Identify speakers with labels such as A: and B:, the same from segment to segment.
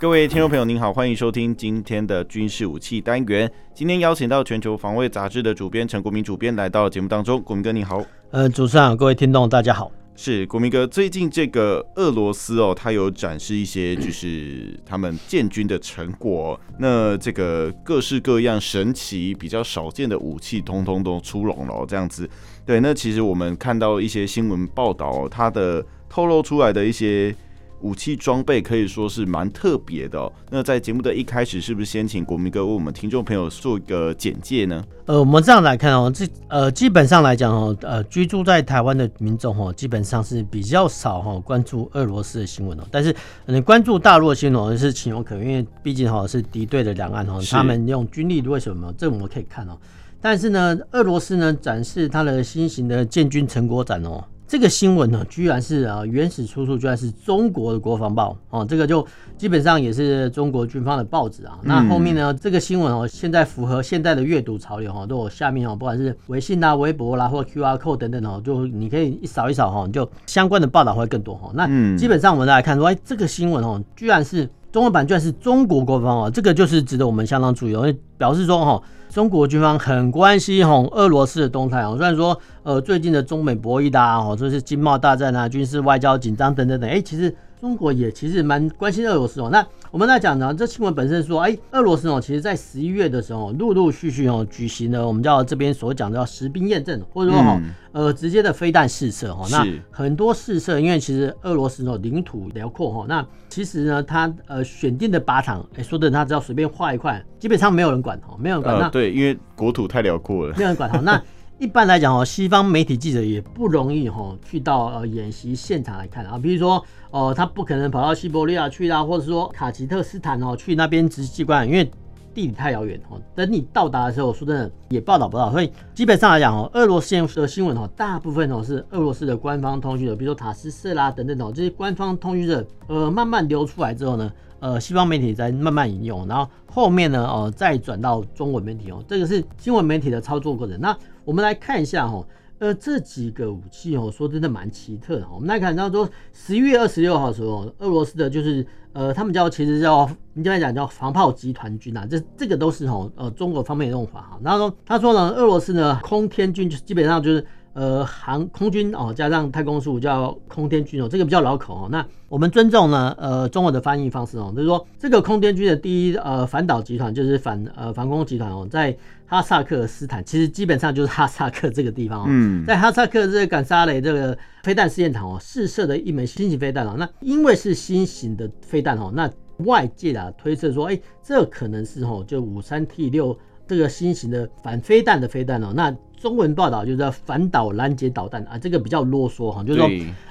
A: 各位听众朋友，您好，欢迎收听今天的军事武器单元。今天邀请到全球防卫杂志的主编陈国民主编来到节目当中。国民哥，你好。
B: 呃，主持人，各位听众，大家好。
A: 是国民哥，最近这个俄罗斯哦，他有展示一些就是他们建军的成果。那这个各式各样神奇、比较少见的武器，通通都出笼了。这样子，对。那其实我们看到一些新闻报道，它的透露出来的一些。武器装备可以说是蛮特别的哦。那在节目的一开始，是不是先请国民哥为我们听众朋友做一个简介呢？
B: 呃，我们这样来看哦，这呃基本上来讲哦，呃居住在台湾的民众哦，基本上是比较少哈关注俄罗斯的新闻哦。但是你关注大陆的新闻是情有可原，因为毕竟哈是敌对的两岸哈，他们用军力为什么？这我们可以看哦。但是呢，俄罗斯呢展示它的新型的建军成果展哦。这个新闻呢，居然是啊，原始出处居然是中国的国防报哦，这个就基本上也是中国军方的报纸啊。那后面呢，这个新闻哦，现在符合现在的阅读潮流哈，都有下面哦，不管是微信啦、微博啦，或 QR code 等等哦，就你可以一扫一扫哈，就相关的报道会更多哈。那基本上我们来看说，哎，这个新闻哦，居然是中文版，居然是中国国防哦，这个就是值得我们相当注意，因为表示说哈。中国军方很关心吼俄罗斯的动态哦，虽然说呃最近的中美博弈的吼，这是经贸大战啊、军事外交紧张等等等，哎，其实中国也其实蛮关心俄罗斯哦。那我们来讲呢，这新闻本身说，哎，俄罗斯哦，其实在十一月的时候，陆陆续续哦举行了我们叫这边所讲的叫实兵验证，或者说哈呃直接的飞弹试射哈。那很多试射，因为其实俄罗斯哦领土辽阔哈，那其实呢它呃选定的靶场，哎说的他只要随便画一块，基本上没有人管哈，没有人管。那
A: 对，因为国土太辽阔了，
B: 没有人管哈。那一般来讲哦，西方媒体记者也不容易哈去到呃演习现场来看啊，比如说哦，他不可能跑到西伯利亚去啦，或者说卡吉特斯坦哦去那边执机关，因为地理太遥远哦。等你到达的时候，说真的也报道不到。所以基本上来讲哦，俄罗斯的新闻哦，大部分哦是俄罗斯的官方通讯社，比如说塔斯社啦等等等这些官方通讯社呃慢慢流出来之后呢，呃西方媒体在慢慢引用，然后后面呢哦再转到中文媒体哦，这个是新闻媒体的操作过程。那我们来看一下哈，呃，这几个武器哦，说真的蛮奇特的。我们来看到说，十一月二十六号的时候，俄罗斯的就是呃，他们叫其实叫，你这边讲叫防炮集团军啊，这这个都是哈呃中国方面的用法哈。然后他说呢，俄罗斯呢空天军就基本上就是。呃，航空军哦，加上太空署叫空天军哦，这个比较老口哦。那我们尊重呢，呃，中文的翻译方式哦，就是说这个空天军的第一呃反导集团就是反呃防空集团哦，在哈萨克斯坦，其实基本上就是哈萨克这个地方哦。嗯，在哈萨克这个敢沙雷这个飞弹试验场哦，试射的一枚新型飞弹哦。那因为是新型的飞弹哦，那外界啊推测说，哎，这可能是哦，就五三 T 六这个新型的反飞弹的飞弹哦。那中文报道就是叫反导拦截导弹啊，这个比较啰嗦哈，就是说，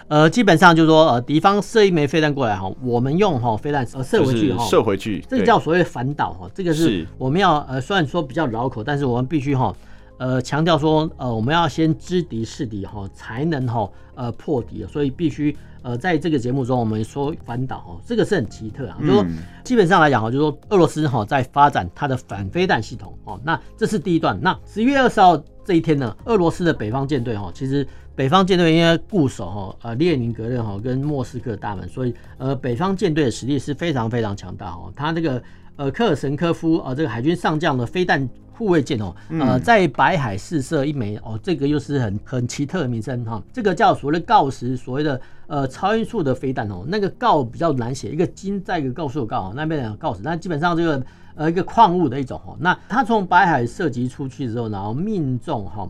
B: 呃，基本上就是说，呃，敌方射一枚飞弹过来哈，我们用哈飞弹呃射回去哈，
A: 射回去，
B: 这个叫所谓反导哈，这个是我们要呃虽然说比较绕口，但是我们必须哈。呃，强调说，呃，我们要先知敌是敌哈，才能哈，呃，破敌，所以必须呃，在这个节目中，我们说反导哦，这个是很奇特啊，就是说基本上来讲哦，就是说俄罗斯哈在发展它的反飞弹系统哦，那这是第一段。那十一月二十号这一天呢，俄罗斯的北方舰队哈，其实北方舰队因为固守哈，呃，列宁格勒哈跟莫斯科大门，所以呃，北方舰队的实力是非常非常强大哦，他这个呃科尔什科夫啊，这个海军上将的飞弹。护卫舰哦，呃，在白海试射一枚哦，这个又是很很奇特的名称哈。这个叫所谓的锆石，所谓的呃超音速的飞弹哦。那个锆比较难写，一个金在一个告诉的告，那边的锆石。那基本上这个呃一个矿物的一种哈。那它从白海射击出去之后，然后命中哈。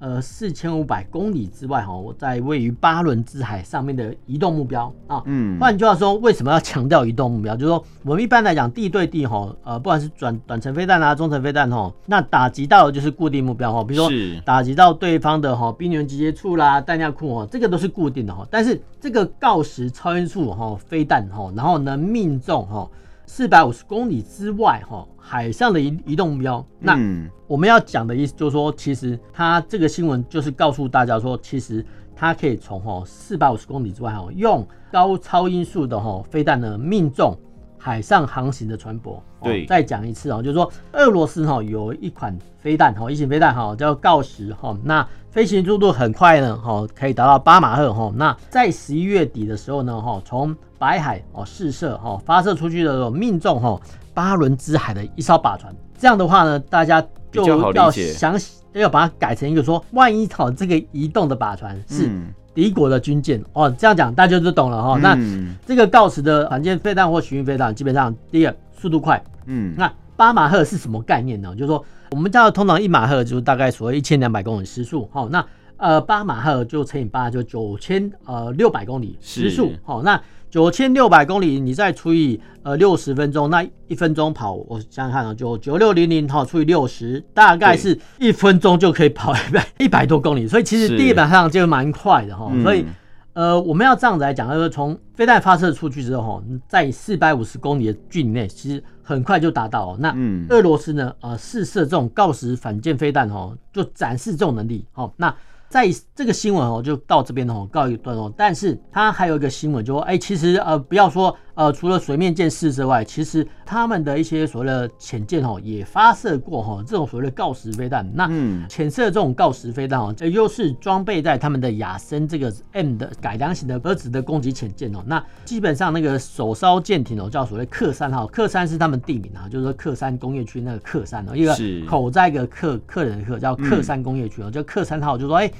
B: 呃，四千五百公里之外哈，我在位于巴伦支海上面的移动目标啊，嗯，换句话说，为什么要强调移动目标？就是说，我们一般来讲地对地哈，呃，不管是短短程飞弹啊、中程飞弹哈，那打击到的就是固定目标哈，比如说打击到对方的哈兵员集结处啦、弹药库哈，这个都是固定的哈。但是这个锆石超音速哈飞弹哈，然后能命中哈。四百五十公里之外哈，海上的移移动目标。那我们要讲的意思就是说，其实它这个新闻就是告诉大家说，其实它可以从哈四百五十公里之外哈，用高超音速的哈飞弹呢命中海上航行的船舶。
A: 对，
B: 再讲一次哦，就是说俄罗斯哈有一款飞弹哈，一型飞弹哈叫锆石哈，那飞行速度很快呢哈，可以达到八马赫哈。那在十一月底的时候呢哈，从白海哦试射哈，发射出去的时候命中哈巴伦支海的一艘靶船。这样的话呢，大家就要想要把它改成一个说，万一好这个移动的靶船是敌国的军舰哦，这样讲大家就懂了哈。那这个锆石的反舰飞弹或巡弋飞弹，基本上第一个速度快，嗯，那八马赫是什么概念呢？就是说我们知道通常一马赫就是大概所谓一千两百公里时速，好，那呃八马赫就乘以八就九千呃六百公里时速，好，那九千六百公里你再除以呃六十分钟，那一分钟跑，我想想看啊，就九六零零哈除以六十，大概是一分钟就可以跑 一百一百多公里，所以其实地板上就蛮快的哈，所以。呃，我们要这样子来讲，就是从飞弹发射出去之后，在四百五十公里的距离内，其实很快就达到。那俄罗斯呢，呃，试射这种锆石反舰飞弹，哈，就展示这种能力。哦，那。在这个新闻哦，就到这边哦，告一段落。但是它还有一个新闻，就说，哎，其实呃，不要说呃，除了水面舰四之外，其实他们的一些所谓的潜舰哦，也发射过哈这种所谓的锆石飞弹。那潜射这种锆石飞弹哦，这又是装备在他们的亚森这个 M 的改良型的儿子的攻击潜舰哦。那基本上那个首艘舰艇哦，叫所谓克山号，克山是他们地名啊，就是说克山工业区那个克山哦，一个口在一个客客人的客叫克山工业区哦，叫克山号，就说哎。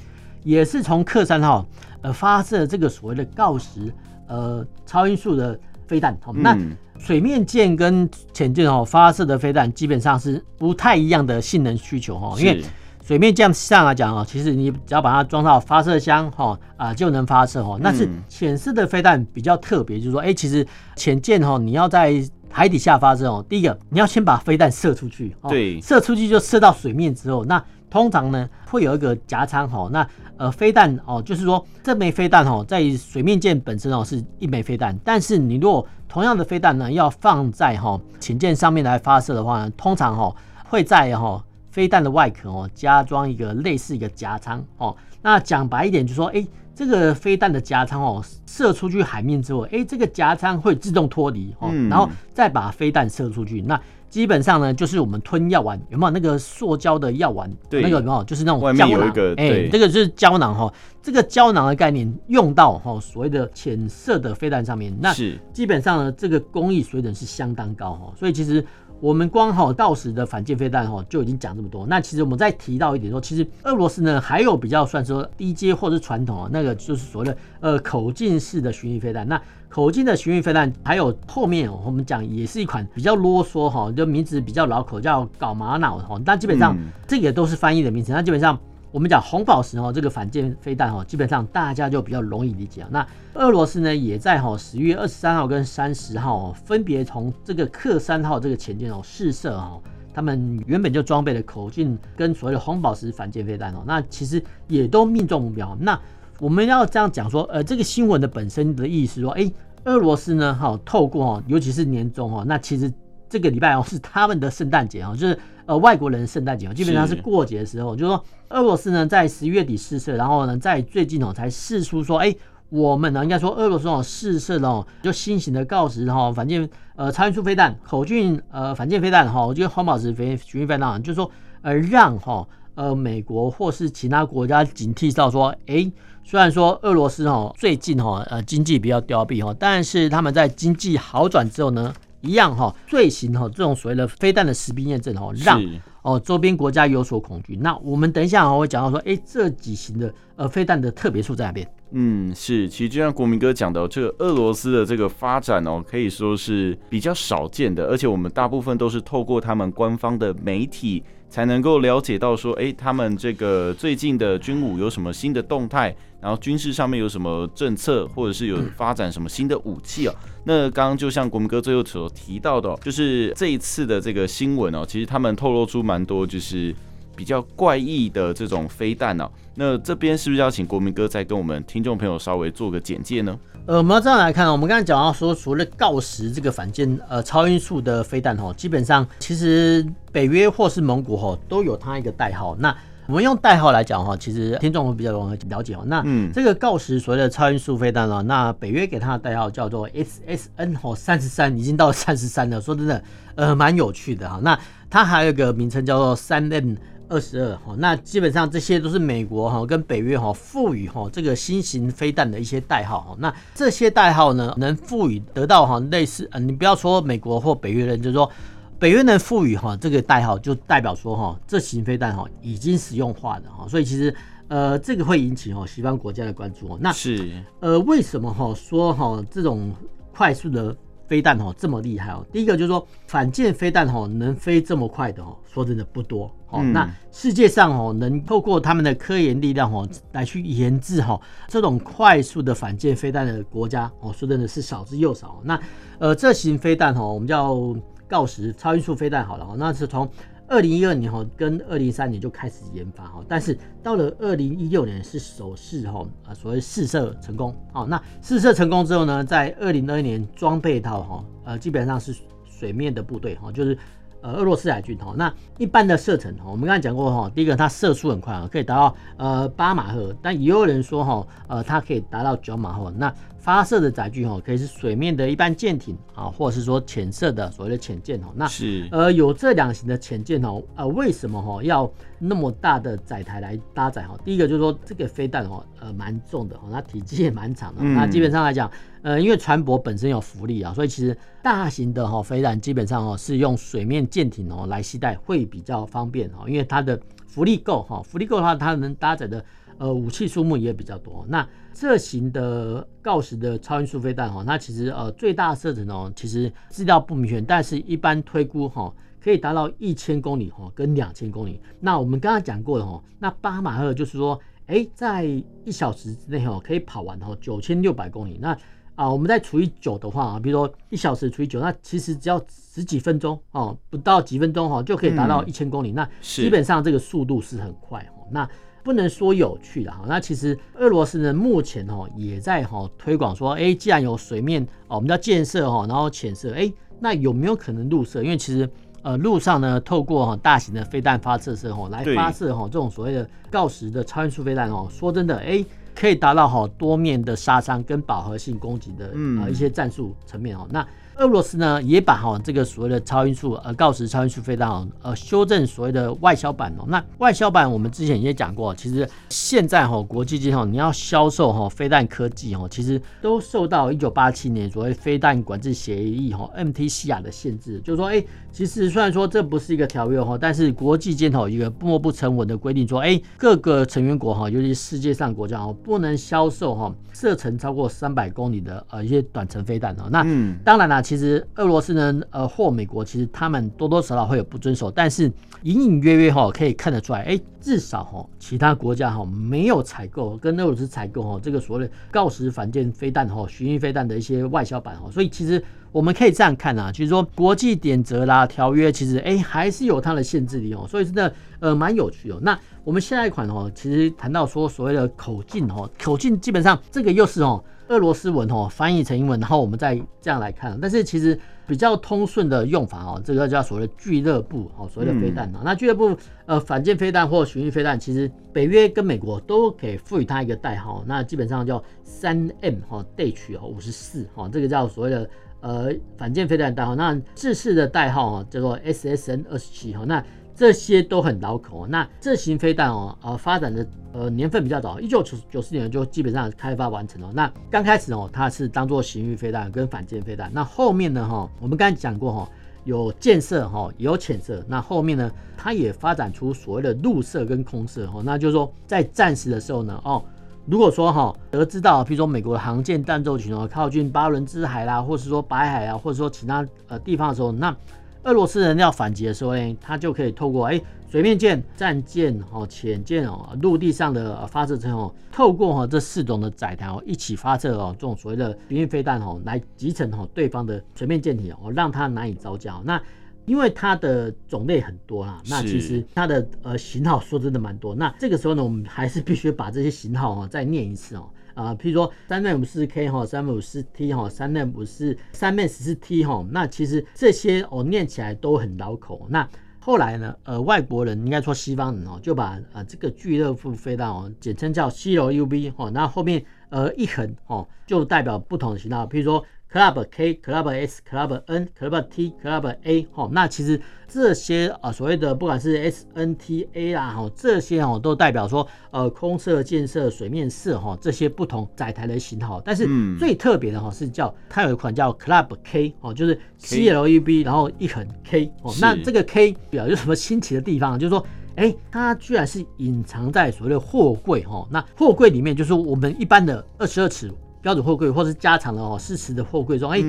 B: 也是从克山号呃发射这个所谓的锆石呃超音速的飞弹，好，那水面舰跟潜舰哦发射的飞弹基本上是不太一样的性能需求哈，因为水面舰上来讲啊，其实你只要把它装到发射箱哈啊就能发射哈，那是潜射的飞弹比较特别，就是说哎，其实潜舰哈你要在海底下发射哦，第一个你要先把飞弹射出去，对，射出去就射到水面之后，那通常呢会有一个夹舱哈，那。呃，飞弹哦，就是说这枚飞弹哦，在水面舰本身哦是一枚飞弹，但是你如果同样的飞弹呢，要放在哈潜舰上面来发射的话呢，通常哈会在哈飞弹的外壳哦加装一个类似一个夹舱哦。那讲白一点，就是说，哎，这个飞弹的夹舱哦射出去海面之后，哎，这个夹舱会自动脱离哦，然后再把飞弹射出去。那基本上呢，就是我们吞药丸有没有那个塑胶的药丸？对，那个有没有？就是那种胶囊。哎、欸，这个就是胶囊哈。这个胶囊的概念用到哈所谓的浅色的飞弹上面，那是基本上呢，这个工艺水准是相当高哈。所以其实。我们光哈到时的反舰飞弹哈就已经讲这么多。那其实我们再提到一点说，其实俄罗斯呢还有比较算说低阶或者是传统啊，那个就是所谓的呃口径式的巡弋飞弹。那口径的巡弋飞弹还有后面我们讲也是一款比较啰嗦哈，就名字比较老口叫搞玛瑙哈。但基本上这个都是翻译的名词。那基本上。我们讲红宝石哦，这个反舰飞弹哈，基本上大家就比较容易理解。那俄罗斯呢，也在哈十月二十三号跟三十号分别从这个克三号这个潜舰哦试射哈，他们原本就装备的口径跟所谓的红宝石反舰飞弹哦，那其实也都命中目标。那我们要这样讲说，呃，这个新闻的本身的意思说，哎，俄罗斯呢，哈，透过哈，尤其是年终哈，那其实。这个礼拜哦是他们的圣诞节哦，就是呃外国人圣诞节哦，基本上是过节的时候。就是说俄罗斯呢在十一月底试射，然后呢在最近哦才试出说，哎，我们呢应该说俄罗斯哦试射了哦就新型的锆石哈反舰呃超音速飞弹口径呃反舰飞弹哈，我觉得红宝石飞巡弋飞弹，就是说呃让哈呃美国或是其他国家警惕到说，哎，虽然说俄罗斯哦最近哈呃经济比较凋敝哈，但是他们在经济好转之后呢。一样哈，最新哈这种所谓的飞弹的实兵验证哈，让哦周边国家有所恐惧。那我们等一下哦会讲到说，哎，这几型的呃飞弹的特别处在哪边？
A: 嗯，是，其实就像国民哥讲的，这个俄罗斯的这个发展哦，可以说是比较少见的，而且我们大部分都是透过他们官方的媒体才能够了解到说，哎，他们这个最近的军武有什么新的动态，然后军事上面有什么政策，或者是有发展什么新的武器哦。那刚刚就像国民哥最后所提到的，就是这一次的这个新闻哦，其实他们透露出蛮多就是。比较怪异的这种飞弹呢，那这边是不是要请国民哥再跟我们听众朋友稍微做个简介呢？
B: 呃，我们要这样来看，我们刚才讲到说，除了锆石这个反舰呃超音速的飞弹哈，基本上其实北约或是蒙古哈都有它一个代号。那我们用代号来讲哈，其实听众会比较容易了解哦。那这个锆石所谓的超音速飞弹呢，那北约给它的代号叫做 SSN 哦，三十三已经到三十三了。说真的，呃，蛮有趣的哈。那它还有一个名称叫做三 M。二十二哈，那基本上这些都是美国哈跟北约哈赋予哈这个新型飞弹的一些代号哈。那这些代号呢，能赋予得到哈类似呃，你不要说美国或北约人，就是说北约能赋予哈这个代号，就代表说哈这型飞弹哈已经实用化的哈。所以其实呃这个会引起哈西方国家的关注哦。那是呃为什么哈说哈这种快速的飞弹哦这么厉害哦？第一个就是说反舰飞弹哦能飞这么快的哦，说真的不多。哦，那世界上哦，能透过他们的科研力量哦，来去研制哈这种快速的反舰飞弹的国家哦，说真的是少之又少。那呃，这型飞弹哦，我们叫锆石超音速飞弹好了哦，那是从二零一二年哈跟二零一三年就开始研发哈，但是到了二零一六年是首试哈啊，所谓试射成功。好，那试射成功之后呢，在二零二一年装备到哈呃，基本上是水面的部队哈，就是。呃，俄罗斯海军哈，那一般的射程哈，我们刚才讲过哈，第一个它射速很快啊，可以达到呃八马赫，但也有人说哈，呃，它可以达到九马赫。那发射的载具哈，可以是水面的一般舰艇啊，或者是说浅色的所谓的潜舰哈。那是呃有这两型的潜舰哦，呃，为什么哈要那么大的载台来搭载哈？第一个就是说这个飞弹哦，呃，蛮重的哈，它体积也蛮长的。那基本上来讲，呃，因为船舶本身有浮力啊，所以其实大型的哈飞弹基本上哦是用水面舰艇哦来携带会比较方便哈，因为它的浮力够哈，浮力够的话，它能搭载的。呃，武器数目也比较多。那这型的锆石的超音速飞弹哈，那其实呃最大射程哦，其实资料不明确，但是一般推估哈，可以达到一千公里哈，跟两千公里。那我们刚刚讲过的哈，那八马赫就是说，哎，在一小时之内哈，可以跑完哈九千六百公里。那啊，我们再除以九的话啊，比如说一小时除以九，那其实只要十几分钟哦，不到几分钟哈，就可以达到一千公里。嗯、那基本上这个速度是很快哈。那不能说有趣的哈，那其实俄罗斯呢目前哈也在哈推广说，哎，既然有水面哦，我们叫建设哈，然后潜射，哎，那有没有可能陆射？因为其实呃陆上呢，透过哈大型的飞弹发射车哈来发射哈这种所谓的锆石的超音速飞弹哦，说真的，哎，可以达到好多面的杀伤跟饱和性攻击的啊一些战术层面哦，那。俄罗斯呢也把哈这个所谓的超音速呃锆石超音速飞弹呃修正所谓的外销版哦。那外销版我们之前也讲过，其实现在哈国际间哈你要销售哈飞弹科技哈，其实都受到一九八七年所谓飞弹管制协议哈 MTCR 的限制。就是说，哎，其实虽然说这不是一个条约哈，但是国际间头一个默不成文的规定说，哎，各个成员国哈，尤其世界上国家哈，不能销售哈射程超过三百公里的呃一些短程飞弹哦。那当然啦。其实俄罗斯呢，呃，或美国，其实他们多多少少会有不遵守，但是隐隐约约哈，可以看得出来，哎，至少哈，其他国家哈没有采购跟俄罗斯采购哈这个所谓的锆石反舰飞弹哈、巡弋飞弹的一些外销版哈，所以其实我们可以这样看啊，就是说国际典则啦、条约，其实哎还是有它的限制的哦，所以真的呃蛮有趣哦。那我们下一款哦，其实谈到说所谓的口径哦，口径基本上这个又是哦。俄罗斯文哦，翻译成英文，然后我们再这样来看。但是其实比较通顺的用法哦，这个叫所谓的俱乐部哦，所谓的飞弹、嗯、那俱乐部呃反舰飞弹或巡弋飞弹，其实北约跟美国都可以赋予它一个代号。那基本上叫三 M 哈 Dash 哦五十四哈，这个叫所谓的呃反舰飞弹代号。那制式的代号哈叫做 SSN 二十七哈那。这些都很绕口。那这型飞弹哦，呃，发展的呃年份比较早，一九九九四年就基本上开发完成了。那刚开始哦，它是当做巡弋飞弹跟反舰飞弹。那后面呢，哈，我们刚才讲过哈，有舰射哈，也有潜射。那后面呢，它也发展出所谓的陆射跟空射哈。那就是说，在战时的时候呢，哦，如果说哈，得知到，比如说美国的航舰弹奏群哦靠近巴伦支海啦，或是说白海啊，或者说其他呃地方的时候，那俄罗斯人要反击的时候呢，他就可以透过哎水面舰、战舰、哦潜舰哦陆地上的发射车哦，透过哈这四种的载台哦一起发射哦这种所谓的巡弋飞弹哦来集成哦对方的水面舰艇哦，让它难以招架。那因为它的种类很多啦，那其实它的呃型号说真的蛮多。那这个时候呢，我们还是必须把这些型号哦再念一次哦。啊，譬如说三 M 四 K 哈，三五四 T 哈，三 M 四三 M 十四 T 哈，那其实这些我念起来都很绕口。那后来呢，呃，外国人应该说西方人哦，就把啊这个俱乐部飞弹哦，简称叫 CLUV 哦，那后面呃一横哦，就代表不同的型号，譬如说。Club K、Club S、Club N、Club T、Club A，哈，那其实这些啊所谓的不管是 S、N、T、A 啦，哈，这些哈都代表说呃空射、箭射、水面射哈这些不同载台的型号。但是最特别的哈是叫它有一款叫 Club K 哦，就是 C L E B 然后一横 K 哦。那这个 K 表有什么新奇的地方？就是说，哎，它居然是隐藏在所谓的货柜哈。那货柜里面就是我们一般的二十二尺。标准货柜或是加长的哦，四十的货柜中，哎，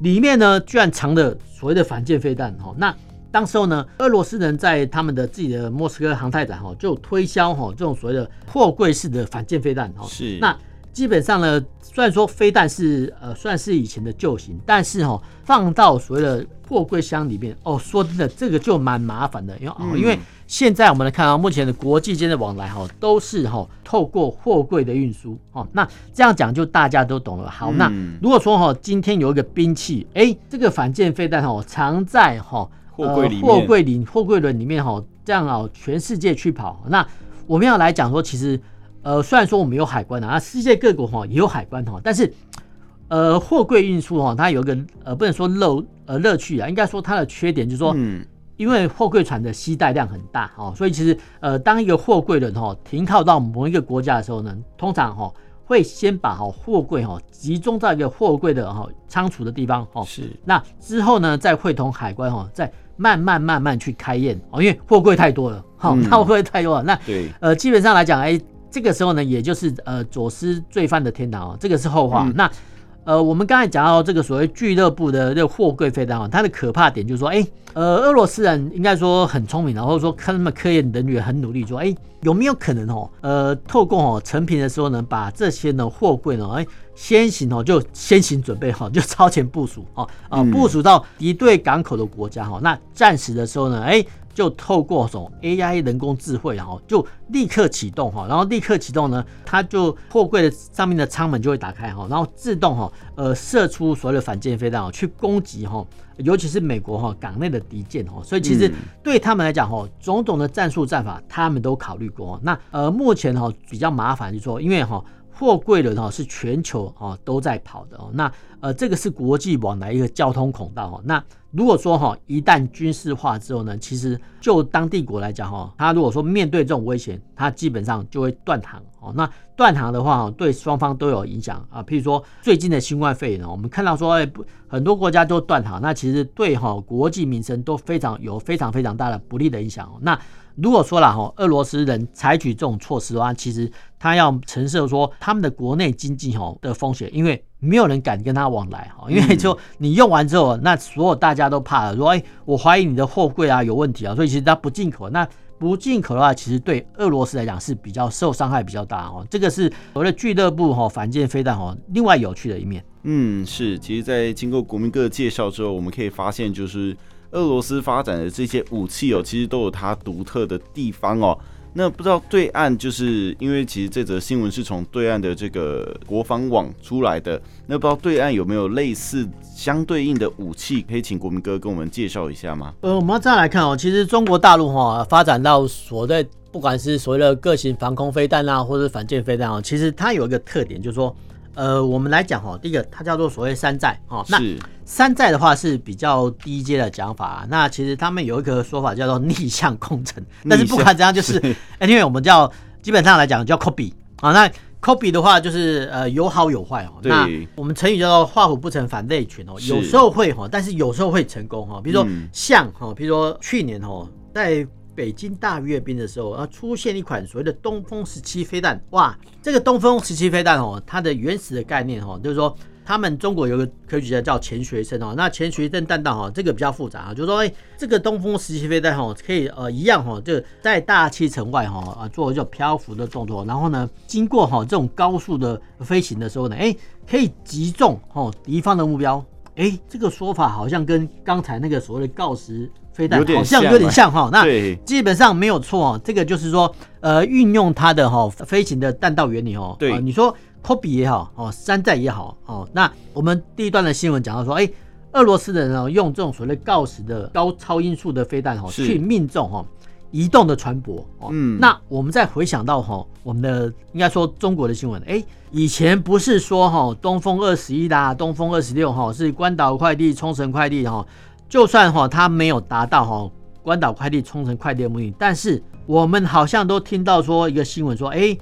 B: 里面呢居然藏着所谓的反舰飞弹哦。那当时候呢，俄罗斯人在他们的自己的莫斯科航太展哈，就推销哈这种所谓的货柜式的反舰飞弹哈。
A: 是。
B: 那基本上呢，虽然说飞弹是呃算是以前的旧型，但是哈放到所谓的货柜箱里面哦，说真的这个就蛮麻烦的，因为哦因为。现在我们来看到目前的国际间的往来哈，都是哈透过货柜的运输哦。那这样讲就大家都懂了。好，那如果说哈今天有一个兵器，哎，这个反舰飞弹哈藏在哈
A: 货柜里
B: 货柜里货柜轮里面哈，这样啊全世界去跑，那我们要来讲说，其实呃虽然说我们有海关啊，世界各国哈也有海关哈，但是呃货柜运输哈它有一个呃不能说乐呃乐趣啊，应该说它的缺点就是说。嗯因为货柜船的携带量很大哦，所以其实呃，当一个货柜轮哈停靠到某一个国家的时候呢，通常哈会先把哈货柜哈集中在一个货柜的哈仓储的地方哦。是。那之后呢，再会同海关哈再慢慢慢慢去开验哦，因为货柜太多了，好，那货柜太多了，那对呃基本上来讲，哎，这个时候呢，也就是呃走私罪犯的天堂哦，这个是后话。那呃，我们刚才讲到这个所谓俱乐部的这个货柜飞弹啊，它的可怕点就是说，哎，呃，俄罗斯人应该说很聪明，然后说看他们科研人员很努力，说，哎，有没有可能哦，呃，透过哦成品的时候呢，把这些呢货柜呢，哎，先行哦就先行准备好，就超前部署哦，啊，部署到敌对港口的国家哈，那战时的时候呢，哎。就透过什么 AI 人工智慧，然后就立刻启动哈，然后立刻启动呢，它就货柜的上面的舱门就会打开哈，然后自动哈，呃，射出所有的反舰飞弹去攻击哈，尤其是美国哈港内的敌舰哈，所以其实对他们来讲哈，种种的战术战法他们都考虑过。那呃，目前哈比较麻烦就是说，因为哈。货柜轮哈是全球啊都在跑的哦，那呃这个是国际往来一个交通孔道哈。那如果说哈一旦军事化之后呢，其实就当地国来讲哈，他如果说面对这种危险，他基本上就会断航哦。那断航的话，对双方都有影响啊。譬如说最近的新冠肺炎，我们看到说哎很多国家都断航，那其实对哈国际民生都非常有非常非常大的不利的影响。那如果说了哈，俄罗斯人采取这种措施的话，其实他要承受说他们的国内经济哈的风险，因为没有人敢跟他往来哈，因为就你用完之后，那所有大家都怕了，说哎，我怀疑你的货柜啊有问题啊，所以其实他不进口。那不进口的话，其实对俄罗斯来讲是比较受伤害比较大哦。这个是所谓的俱乐部哈反舰飞弹哈，另外有趣的一面。
A: 嗯，是，其实，在经过国民哥的介绍之后，我们可以发现就是。俄罗斯发展的这些武器哦，其实都有它独特的地方哦。那不知道对岸，就是因为其实这则新闻是从对岸的这个国防网出来的。那不知道对岸有没有类似相对应的武器，可以请国民哥跟我们介绍一下吗？
B: 呃，我们要这样来看哦，其实中国大陆哈发展到所在不管是所谓的各型防空飞弹啊，或者反舰飞弹啊，其实它有一个特点，就是说。呃，我们来讲哈，第一个它叫做所谓山寨哈。那山寨的话是比较低阶的讲法。那其实他们有一个说法叫做逆向工程，但是不管怎样，就是因为我们叫基本上来讲叫 copy 啊。那 copy 的话就是呃有好有坏哦。那我们成语叫做画虎不成反类犬哦。有时候会哈，但是有时候会成功哈。比如说像哈，比如说去年哈在。北京大阅兵的时候，啊，出现一款所谓的东风十七飞弹，哇，这个东风十七飞弹哦，它的原始的概念哦，就是说他们中国有个科学家叫钱学森哦，那钱学森弹道哈，这个比较复杂啊，就是说，哎，这个东风十七飞弹哈，可以呃一样哈，就在大气层外哈啊做一种漂浮的动作，然后呢，经过哈这种高速的飞行的时候呢，哎，可以击中哦敌方的目标，哎，这个说法好像跟刚才那个所谓的锆石。飞弹好像有点像哈，那基本上没有错，这个就是说，呃，运用它的哈飞行的弹道原理哦。对，你说科比也好，哦，山寨也好，哦，那我们第一段的新闻讲到说，哎，俄罗斯的人哦，用这种所谓的鋯石的高超音速的飞弹哦，去命中哦移动的船舶哦。嗯，那我们再回想到哈，我们的应该说中国的新闻，哎，以前不是说哈东风二十一啦，东风二十六哈是关岛快递、冲绳快递哈，就算哈它没有达到哈关岛快递、冲绳快递的目的，但是我们好像都听到说一个新闻说，哎。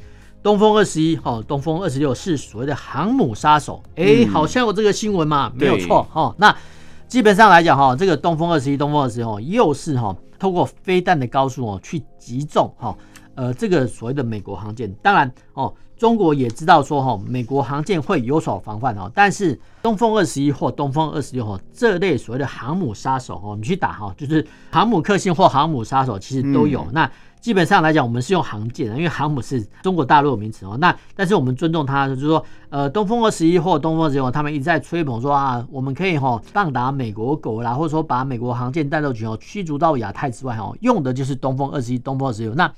B: 东风二十一，哈，东风二十六是所谓的航母杀手，哎、欸，好像有这个新闻嘛？没有错，哈。那基本上来讲，哈，这个东风二十一、东风二十六又是哈，透过飞弹的高速哦去击中哈，呃，这个所谓的美国航舰。当然，哦，中国也知道说哈，美国航舰会有所防范哦，但是东风二十一或东风二十六哈这类所谓的航母杀手哦，你去打哈，就是航母克星或航母杀手，其实都有、嗯、那。基本上来讲，我们是用航舰的，因为航母是中国大陆的名词哦。那但是我们尊重它，就是说，呃，东风二十一或东风二十六，他们一直在吹捧说啊，我们可以哈棒打美国狗啦，或者说把美国航舰战斗群哦驱逐到亚太之外哦，用的就是东风二十一、东风二十六。那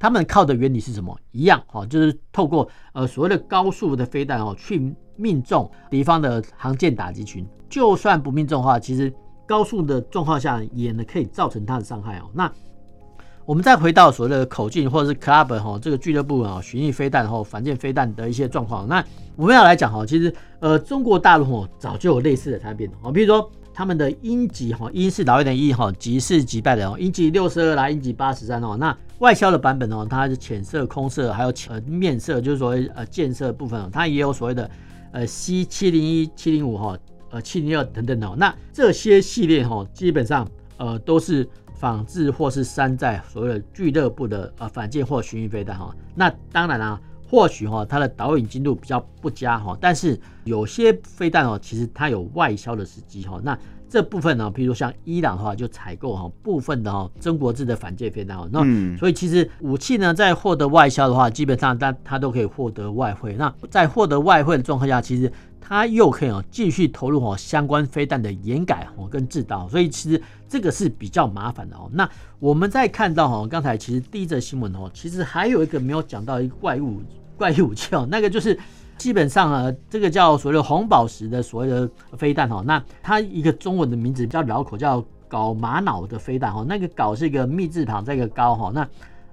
B: 他们靠的原理是什么？一样哦，就是透过呃所谓的高速的飞弹哦去命中敌方的航舰打击群。就算不命中的话，其实高速的状况下也呢可以造成它的伤害哦。那我们再回到所谓的口径或者是 club 哈这个俱乐部啊，巡弋飞弹或反舰飞弹的一些状况。那我们要来讲哈，其实呃中国大陆哦早就有类似的产品哦，比如说他们的鹰击哈，鹰是老鹰的鹰哈，级是击败的哦，鹰击六十二啦，鹰击八十三哦。那外销的版本哦，它是浅色、空色，还有呃面色，就是所谓呃建设部分哦，它也有所谓的呃 C 七零一、七零五哈，呃七零二等等哦。那这些系列哈，基本上呃都是。仿制或是山寨所谓的俱乐部的呃反舰或巡弋飞弹哈，那当然啦、啊，或许哈它的导引精度比较不佳哈，但是有些飞弹哦，其实它有外销的时机哈。那这部分呢，比如说像伊朗的话，就采购哈部分的哈中国制的反舰飞弹哦。那所以其实武器呢，在获得外销的话，基本上它它都可以获得外汇。那在获得外汇的状况下，其实它又可以哦继续投入哦相关飞弹的研改哦跟制导。所以其实。这个是比较麻烦的哦。那我们再看到哈，刚才其实第一则新闻哦，其实还有一个没有讲到一个怪物怪异武器哦，那个就是基本上啊，这个叫所谓的红宝石的所谓的飞弹哦。那它一个中文的名字比较绕口，叫搞玛瑙的飞弹哈。那个搞是一个密字旁，再一个高哈。那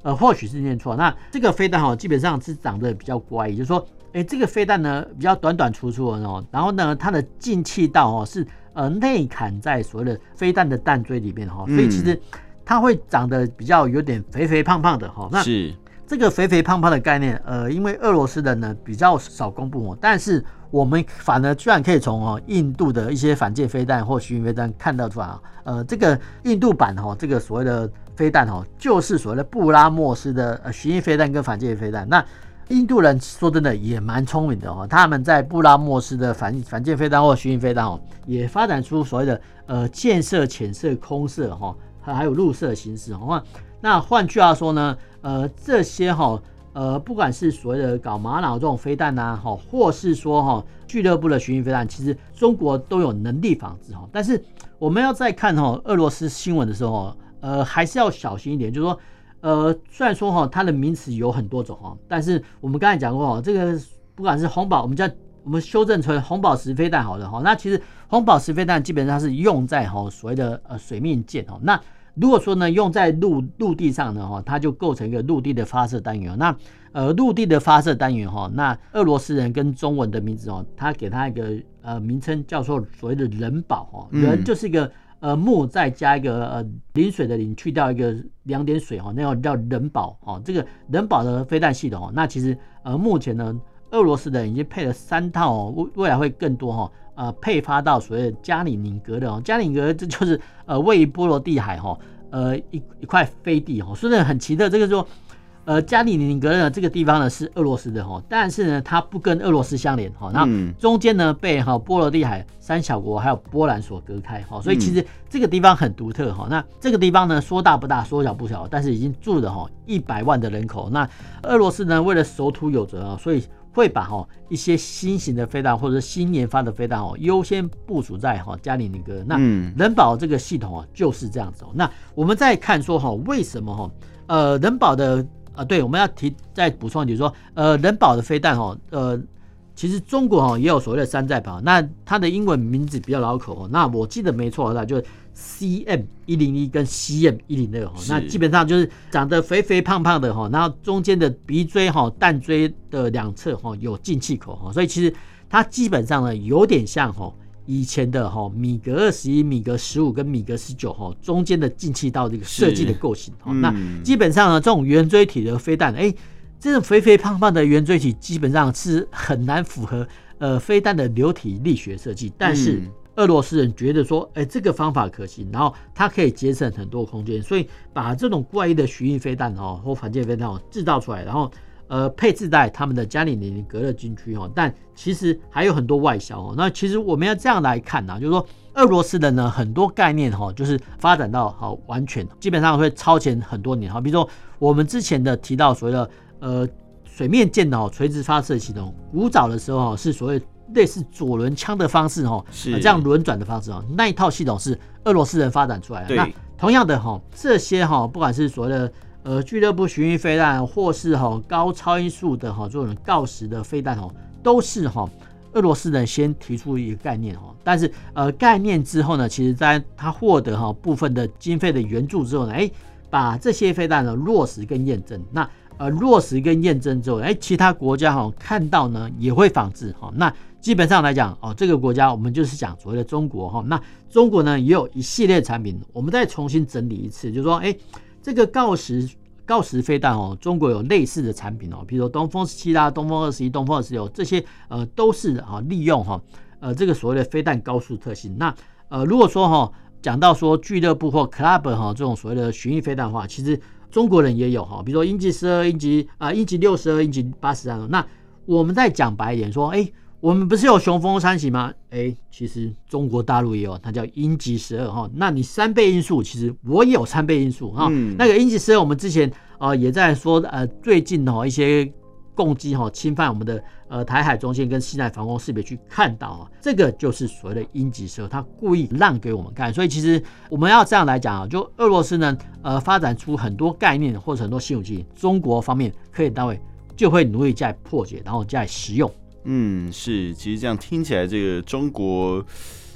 B: 呃，或许是念错。那这个飞弹哈，基本上是长得比较怪异，就是说，哎，这个飞弹呢比较短短粗粗的哦，然后呢，它的进气道哦是。呃，内砍在所谓的飞弹的弹锥里面哈，所以其实它会长得比较有点肥肥胖胖的哈。那是这个肥肥胖胖的概念，呃，因为俄罗斯人呢比较少公布哦，但是我们反而居然可以从哦印度的一些反舰飞弹或巡弋飞弹看到出来啊，呃，这个印度版哈，这个所谓的飞弹哈，就是所谓的布拉莫斯的呃巡弋飞弹跟反舰飞弹那。印度人说真的也蛮聪明的哦，他们在布拉莫斯的反反舰飞弹或巡弋飞弹哦，也发展出所谓的呃箭射、潜射、空射哈，还还有陆射形式哈。那换句话说呢，呃这些哈呃不管是所谓的搞玛瑙这种飞弹呐哈，或是说哈俱乐部的巡弋飞弹，其实中国都有能力仿制哈。但是我们要再看哈俄罗斯新闻的时候，呃还是要小心一点，就是说。呃，虽然说哈，它的名词有很多种哈，但是我们刚才讲过哈，这个不管是红宝，我们叫我们修正成红宝石飞弹好了哈。那其实红宝石飞弹基本上是用在哈所谓的呃水面舰哈。那如果说呢用在陆陆地上呢哈，它就构成一个陆地的发射单元。那呃陆地的发射单元哈，那俄罗斯人跟中文的名字哦，他给它一个呃名称叫做所谓的人宝哈，人就是一个。呃，木再加一个呃，临水的临，去掉一个两点水哈，那种叫人保哈。这个人保的飞弹系统，那其实呃，目前呢，俄罗斯人已经配了三套哦，未未来会更多哈。呃，配发到所谓的加里宁格勒哦，加里宁格这就是呃，位于波罗的海哈，呃，一一块飞地哈，说的很奇特，这个说。呃，加里宁格勒这个地方呢是俄罗斯的哈，但是呢它不跟俄罗斯相连哈，然后中间呢被哈波罗的海三小国还有波兰所隔开哈，所以其实这个地方很独特哈。那这个地方呢说大不大，说小不小，但是已经住了哈一百万的人口。那俄罗斯呢为了守土有责啊，所以会把哈一些新型的飞弹或者新研发的飞弹哦优先部署在哈加里宁格。那人保这个系统啊就是这样子。那我们再看说哈为什么哈呃人保的。啊，对，我们要提再补充一点，说，呃，人保的飞弹哦，呃，其实中国哈也有所谓的山寨版，那它的英文名字比较老口哦。那我记得没错，那就是 CM 一零一跟 CM 一零二哈。那基本上就是长得肥肥胖胖的哈，然后中间的鼻锥哈、弹锥的两侧哈有进气口哈，所以其实它基本上呢有点像哈。以前的哈米格二十一、米格十五跟米格十九哈中间的进气道这个设计的构型哈，那基本上呢，这种圆锥体的飞弹，哎，这种肥肥胖胖的圆锥体基本上是很难符合呃飞弹的流体力学设计，但是俄罗斯人觉得说，哎，这个方法可行，然后它可以节省很多空间，所以把这种怪异的巡弋飞弹哦或反舰飞弹哦制造出来，然后。呃，配置在他们的加里宁格勒军区哦，但其实还有很多外销哦。那其实我们要这样来看呢，就是说俄罗斯的呢很多概念哈，就是发展到好完全，基本上会超前很多年哈。比如说我们之前的提到所谓的呃水面舰的垂直发射系统，古早的时候是所谓类似左轮枪的方式哈，是这样轮转的方式哦。那一套系统是俄罗斯人发展出来的。那同样的哈，这些哈不管是所谓的。呃，俱乐部巡弋飞弹，或是哈高超音速的哈这种锆石的飞弹哦，都是哈俄罗斯人先提出一个概念哦。但是呃概念之后呢，其实在他获得哈部分的经费的援助之后呢，哎，把这些飞弹呢落实跟验证。那呃落实跟验证之后，哎，其他国家哈看到呢也会仿制哈。那基本上来讲哦，这个国家我们就是讲所谓的中国哈。那中国呢也有一系列产品，我们再重新整理一次，就是说哎。这个锆石锆石飞弹哦，中国有类似的产品哦，比如说东风十七啦、东风二十一、东风二十六这些，呃，都是啊利用哈呃这个所谓的飞弹高速特性。那呃如果说哈讲到说俱乐部或 club 哈这种所谓的巡弋飞弹的话，其实中国人也有哈，比如说鹰击十二、鹰击啊、鹰击六十二、鹰击八十三。那我们再讲白一点说，哎。我们不是有雄风三型吗？哎，其实中国大陆也有，它叫鹰击十二哈。那你三倍音速，其实我也有三倍音速哈。嗯、那个鹰击十二，我们之前呃也在说，呃最近哈一些攻击哈侵犯我们的呃台海中线跟西南防空识别区看到啊，这个就是所谓的鹰击十二，它故意让给我们看。所以其实我们要这样来讲啊，就俄罗斯呢呃发展出很多概念或者很多新武器，中国方面科研单位就会努力在破解，然后再使用。
A: 嗯，是，其实这样听起来，这个中国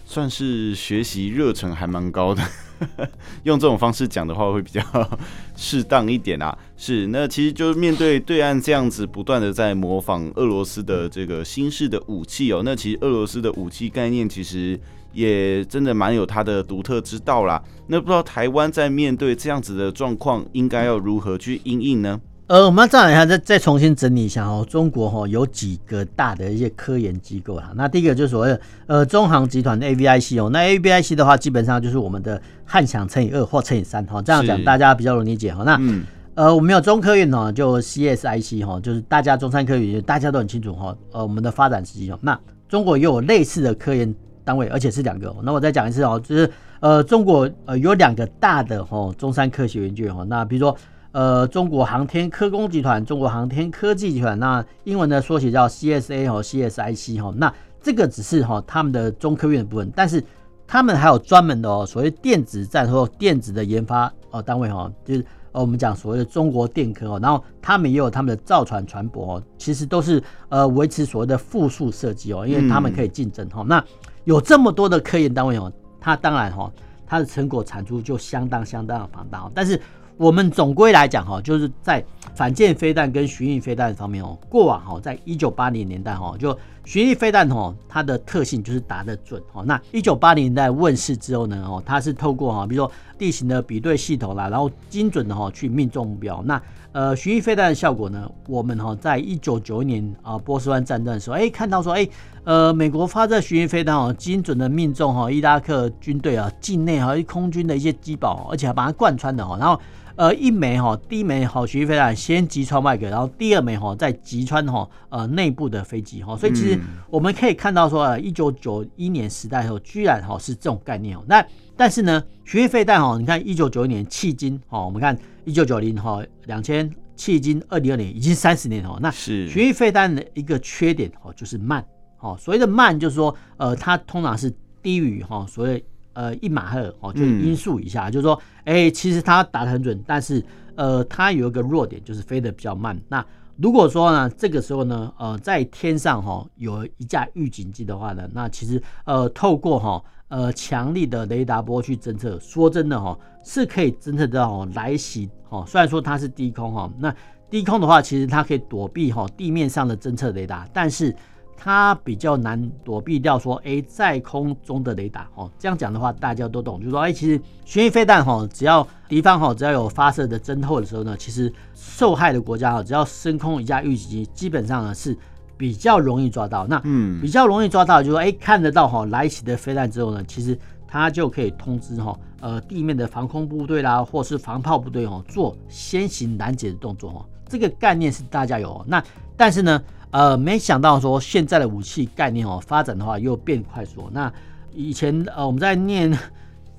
A: 算是学习热忱还蛮高的，用这种方式讲的话会比较 适当一点啊。是，那其实就是面对对岸这样子不断的在模仿俄罗斯的这个新式的武器哦，那其实俄罗斯的武器概念其实也真的蛮有它的独特之道啦。那不知道台湾在面对这样子的状况，应该要如何去应应呢？
B: 呃，我们要这样一下，再再重新整理一下哦。中国哈有几个大的一些科研机构啊。那第一个就是所谓的呃中航集团的 AVIC 哦。那 AVIC 的话，基本上就是我们的汉翔乘以二或乘以三哈。这样讲大家比较容易理解哈。那、嗯、呃，我们有中科院呢，就 CSIC 哈，就是大家中山科院大家都很清楚哈。呃，我们的发展时机哦。那中国也有类似的科研单位，而且是两个。那我再讲一次哦，就是呃中国呃有两个大的哈中山科学园区哈。那比如说。呃，中国航天科工集团、中国航天科技集团，那英文的缩写叫 CSA 和 CSIC 哈。那这个只是哈他们的中科院的部分，但是他们还有专门的哦所谓电子战或电子的研发哦单位哈，就是呃我们讲所谓的中国电科哦，然后他们也有他们的造船船舶哦，其实都是呃维持所谓的复数设计哦，因为他们可以竞争哈。那有这么多的科研单位哦，它当然哈它的成果产出就相当相当的庞大，但是。我们总归来讲哈，就是在反舰飞弹跟巡弋飞弹方面哦，过往哈，在一九八零年代哈，就巡弋飞弹哈，它的特性就是打得准哈。那一九八零年代问世之后呢，哦，它是透过哈，比如说地形的比对系统啦，然后精准的哈去命中目标。那呃，巡弋飞弹的效果呢，我们哈在一九九一年啊波斯湾战争的时候，哎，看到说哎，呃，美国发射巡弋飞弹哦，精准的命中哈伊拉克军队啊境内哈空军的一些机堡，而且还把它贯穿的哈，然后。呃，一枚哈，第一枚好巡弋飞弹先击穿外壳，然后第二枚哈再击穿哈呃内部的飞机哈，所以其实我们可以看到说，一九九一年时代的时候，居然哈是这种概念哦。那但是呢，巡弋飞弹哈，你看一九九一年迄今哈，我们看一九九零哈两千迄今二零二零已经三十年哦。那巡弋飞弹的一个缺点哦就是慢，哦所谓的慢就是说呃它通常是低于哈所谓。呃，一马赫哦，就是音速以下，嗯、就是说，哎、欸，其实他打得很准，但是呃，他有一个弱点，就是飞得比较慢。那如果说呢，这个时候呢，呃，在天上哈有一架预警机的话呢，那其实呃，透过哈呃强力的雷达波去侦测，说真的哈是可以侦测到来袭哈。虽然说它是低空哈，那低空的话，其实它可以躲避哈地面上的侦测雷达，但是它比较难躲避掉说，哎，在空中的雷达哦。这样讲的话，大家都懂，就是说，哎，其实巡弋飞弹哈，只要敌方哈只要有发射的侦透的时候呢，其实。受害的国家哈，只要升空一架预警机，基本上呢是比较容易抓到。那嗯，比较容易抓到，就是说，哎，看得到哈来袭的飞弹之后呢，其实它就可以通知哈呃地面的防空部队啦，或是防炮部队哦，做先行拦截的动作哦。这个概念是大家有。那但是呢，呃，没想到说现在的武器概念哦发展的话又变快速。那以前呃我们在念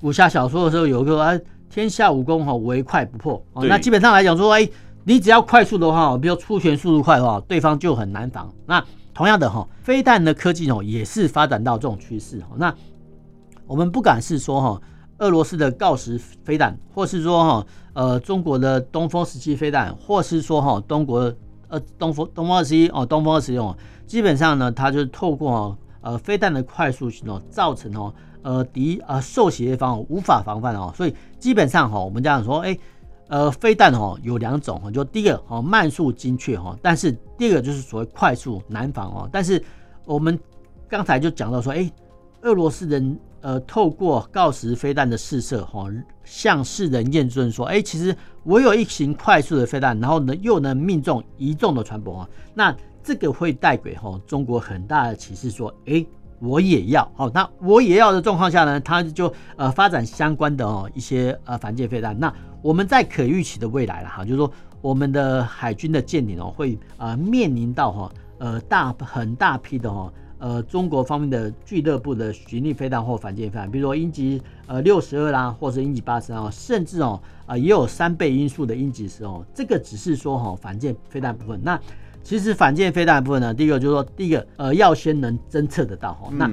B: 武侠小说的时候，有一个啊天下武功哈唯快不破哦。那基本上来讲说，哎。你只要快速的话，比如出拳速度快的话，对方就很难防。那同样的哈，飞弹的科技哦，也是发展到这种趋势。那我们不敢是说哈，俄罗斯的锆石飞弹，或是说哈，呃，中国的东风十七飞弹，或是说哈，中国呃东风东风二十一哦，东风二十一，基本上呢，它就是透过哦呃飞弹的快速性哦，造成哦呃敌呃受袭一方无法防范哦，所以基本上哈，我们这样说，哎。呃，飞弹哦有两种哈，就第一个哦慢速精确哈，但是第二个就是所谓快速难防哦。但是我们刚才就讲到说，哎，俄罗斯人呃透过锆石飞弹的试射哈，向世人验证说，哎，其实我有一型快速的飞弹，然后呢又能命中一众的船舶啊，那这个会带给哈中国很大的启示，说，哎。我也要好，那我也要的状况下呢，他就呃发展相关的哦一些呃反舰飞弹。那我们在可预期的未来了哈，就是说我们的海军的舰艇哦会呃面临到哈呃大很大批的哈呃中国方面的俱乐部的巡弋飞弹或反舰飞弹，比如说鹰击呃六十二啦，或者鹰击八十三，甚至哦啊也有三倍音速的鹰击十哦，这个只是说哈反舰飞弹部分那。其实反舰飞弹部分呢，第一个就是说，第一个呃要先能侦测得到哈，那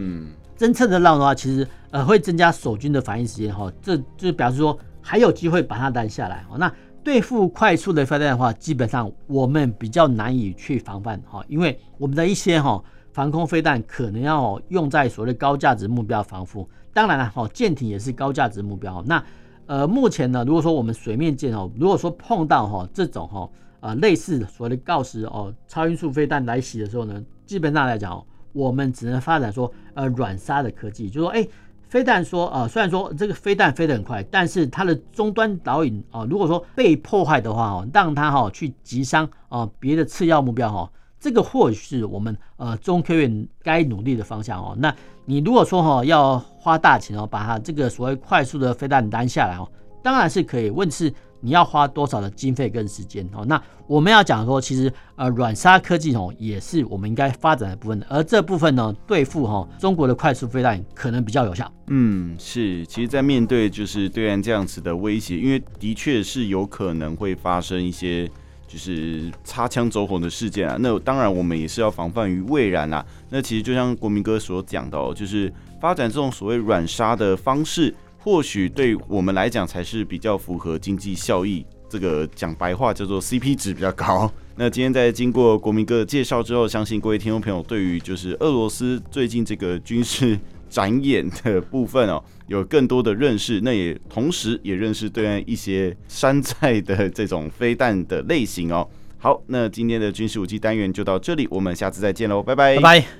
B: 侦测得到的话，其实呃会增加守军的反应时间哈，这就表示说还有机会把它拦下来哈。那对付快速的飞弹的话，基本上我们比较难以去防范哈，因为我们的一些哈防空飞弹可能要用在所谓高价值目标防护，当然了哈，舰艇也是高价值目标。那呃目前呢，如果说我们水面舰哦，如果说碰到哈这种哈。呃，类似所谓的锆石哦，超音速飞弹来袭的时候呢，基本上来讲，我们只能发展说呃软杀的科技，就说哎，飞弹说啊、呃，虽然说这个飞弹飞得很快，但是它的终端导引啊、如果说被破坏的话哦，让它哈、哦、去击伤啊别的次要目标哈、哦，这个或许是我们呃中科院该努力的方向哦。那你如果说哈、哦、要花大钱哦，把它这个所谓快速的飞弹拦下来哦，当然是可以，问题是。你要花多少的经费跟时间哦？那我们要讲说，其实呃软杀科技哦，也是我们应该发展的部分。而这部分呢，对付哈中国的快速飞弹可能比较有效。
A: 嗯，是。其实，在面对就是对岸这样子的威胁，因为的确是有可能会发生一些就是擦枪走火的事件啊。那当然，我们也是要防范于未然啊。那其实就像国民哥所讲的哦，就是发展这种所谓软杀的方式。或许对我们来讲才是比较符合经济效益，这个讲白话叫做 CP 值比较高。那今天在经过国民哥的介绍之后，相信各位听众朋友对于就是俄罗斯最近这个军事展演的部分哦，有更多的认识。那也同时也认识对岸一些山寨的这种飞弹的类型哦。好，那今天的军事武器单元就到这里，我们下次再见喽，拜拜，
B: 拜拜。